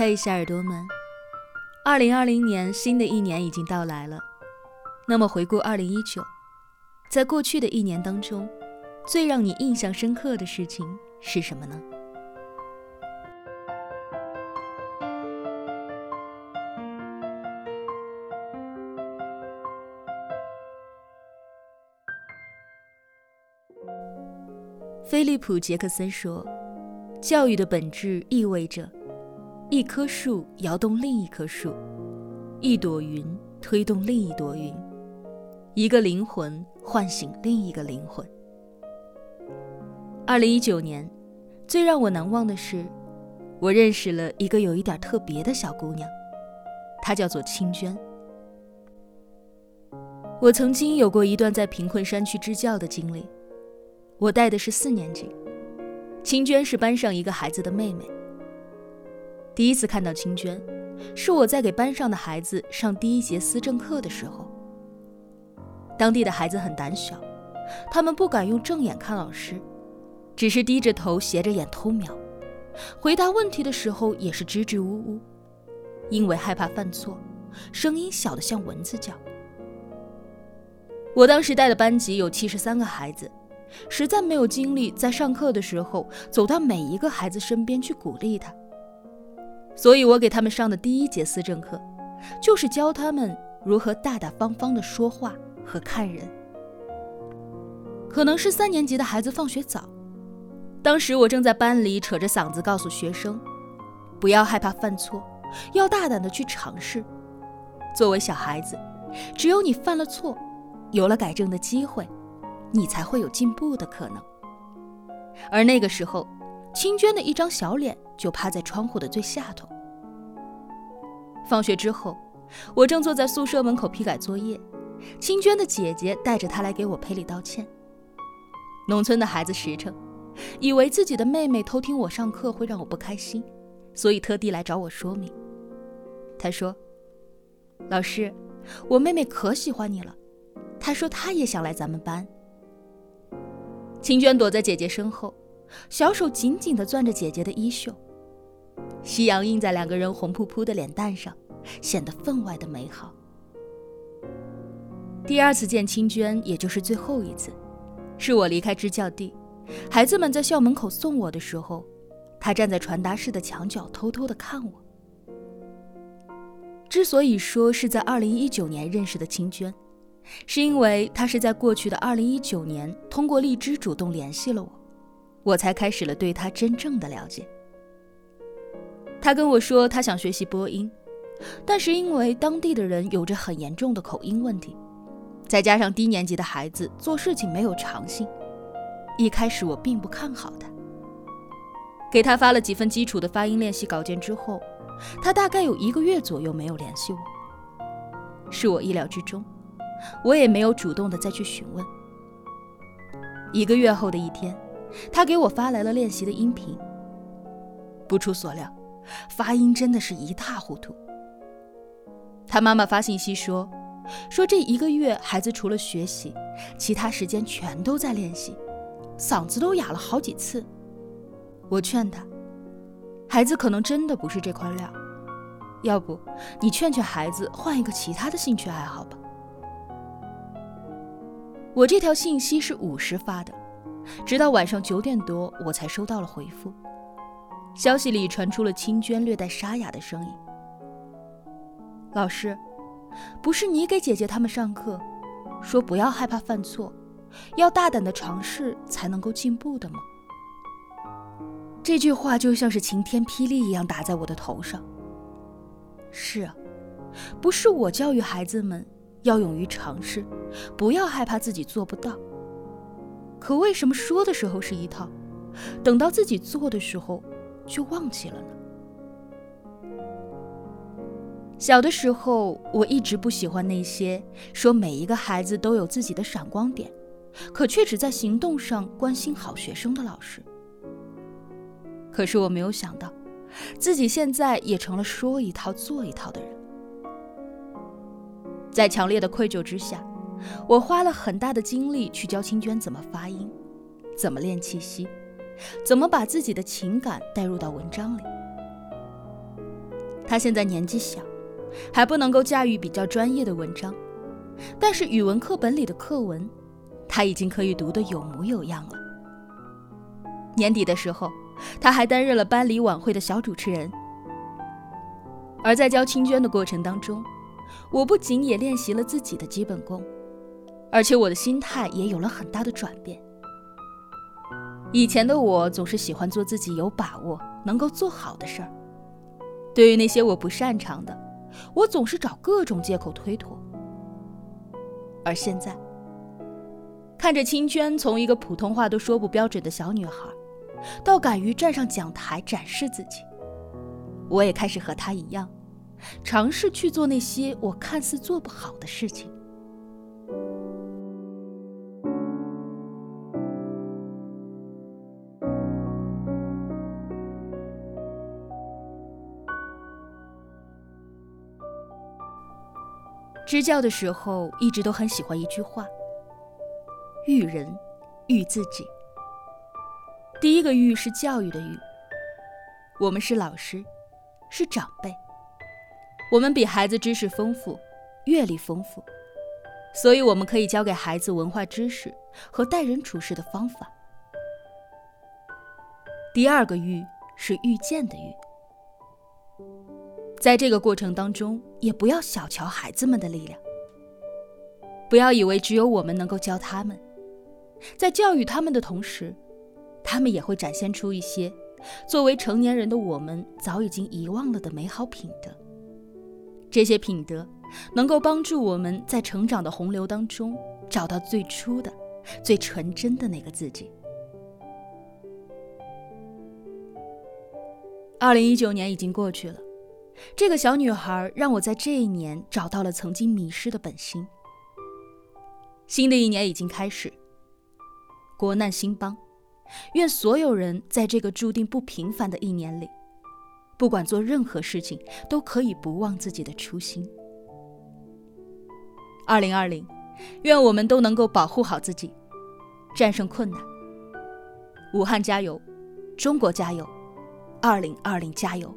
嘿，小耳朵们，二零二零年新的一年已经到来了。那么回顾二零一九，在过去的一年当中，最让你印象深刻的事情是什么呢？菲利普·杰克森说：“教育的本质意味着，一棵树摇动另一棵树，一朵云推动另一朵云，一个灵魂唤醒另一个灵魂。”二零一九年，最让我难忘的是，我认识了一个有一点特别的小姑娘，她叫做清娟。我曾经有过一段在贫困山区支教的经历。我带的是四年级，清娟是班上一个孩子的妹妹。第一次看到清娟，是我在给班上的孩子上第一节思政课的时候。当地的孩子很胆小，他们不敢用正眼看老师，只是低着头斜着眼偷瞄，回答问题的时候也是支支吾吾，因为害怕犯错，声音小得像蚊子叫。我当时带的班级有七十三个孩子。实在没有精力在上课的时候走到每一个孩子身边去鼓励他，所以我给他们上的第一节思政课，就是教他们如何大大方方的说话和看人。可能是三年级的孩子放学早，当时我正在班里扯着嗓子告诉学生，不要害怕犯错，要大胆的去尝试。作为小孩子，只有你犯了错，有了改正的机会。你才会有进步的可能。而那个时候，清娟的一张小脸就趴在窗户的最下头。放学之后，我正坐在宿舍门口批改作业，清娟的姐姐带着她来给我赔礼道歉。农村的孩子实诚，以为自己的妹妹偷听我上课会让我不开心，所以特地来找我说明。她说：“老师，我妹妹可喜欢你了，她说她也想来咱们班。”清娟躲在姐姐身后，小手紧紧地攥着姐姐的衣袖，夕阳映在两个人红扑扑的脸蛋上，显得分外的美好。第二次见清娟，也就是最后一次，是我离开支教地，孩子们在校门口送我的时候，她站在传达室的墙角，偷偷地看我。之所以说是在2019年认识的清娟。是因为她是在过去的二零一九年通过荔枝主动联系了我，我才开始了对他真正的了解。他跟我说他想学习播音，但是因为当地的人有着很严重的口音问题，再加上低年级的孩子做事情没有长性，一开始我并不看好他。给他发了几份基础的发音练习稿件之后，他大概有一个月左右没有联系我，是我意料之中。我也没有主动的再去询问。一个月后的一天，他给我发来了练习的音频。不出所料，发音真的是一塌糊涂。他妈妈发信息说，说这一个月孩子除了学习，其他时间全都在练习，嗓子都哑了好几次。我劝他，孩子可能真的不是这块料，要不你劝劝孩子换一个其他的兴趣爱好吧。我这条信息是午时发的，直到晚上九点多，我才收到了回复。消息里传出了清娟略带沙哑的声音：“老师，不是你给姐姐他们上课，说不要害怕犯错，要大胆的尝试才能够进步的吗？”这句话就像是晴天霹雳一样打在我的头上。是啊，不是我教育孩子们。要勇于尝试，不要害怕自己做不到。可为什么说的时候是一套，等到自己做的时候就忘记了呢？小的时候，我一直不喜欢那些说每一个孩子都有自己的闪光点，可却只在行动上关心好学生的老师。可是我没有想到，自己现在也成了说一套做一套的人。在强烈的愧疚之下，我花了很大的精力去教清娟怎么发音，怎么练气息，怎么把自己的情感带入到文章里。她现在年纪小，还不能够驾驭比较专业的文章，但是语文课本里的课文，她已经可以读得有模有样了。年底的时候，她还担任了班里晚会的小主持人。而在教青娟的过程当中，我不仅也练习了自己的基本功，而且我的心态也有了很大的转变。以前的我总是喜欢做自己有把握能够做好的事儿，对于那些我不擅长的，我总是找各种借口推脱。而现在，看着青娟从一个普通话都说不标准的小女孩，到敢于站上讲台展示自己，我也开始和她一样，尝试去做那些我看似做不好的事情。支教的时候，一直都很喜欢一句话：“育人，育自己。”第一个“育”是教育的“育”。我们是老师，是长辈，我们比孩子知识丰富，阅历丰富，所以我们可以教给孩子文化知识和待人处事的方法。第二个“育”是遇见的“遇”。在这个过程当中，也不要小瞧孩子们的力量。不要以为只有我们能够教他们，在教育他们的同时，他们也会展现出一些作为成年人的我们早已经遗忘了的美好品德。这些品德能够帮助我们在成长的洪流当中找到最初的、最纯真的那个自己。二零一九年已经过去了。这个小女孩让我在这一年找到了曾经迷失的本心。新的一年已经开始，国难兴邦，愿所有人在这个注定不平凡的一年里，不管做任何事情，都可以不忘自己的初心。二零二零，愿我们都能够保护好自己，战胜困难。武汉加油，中国加油，二零二零加油！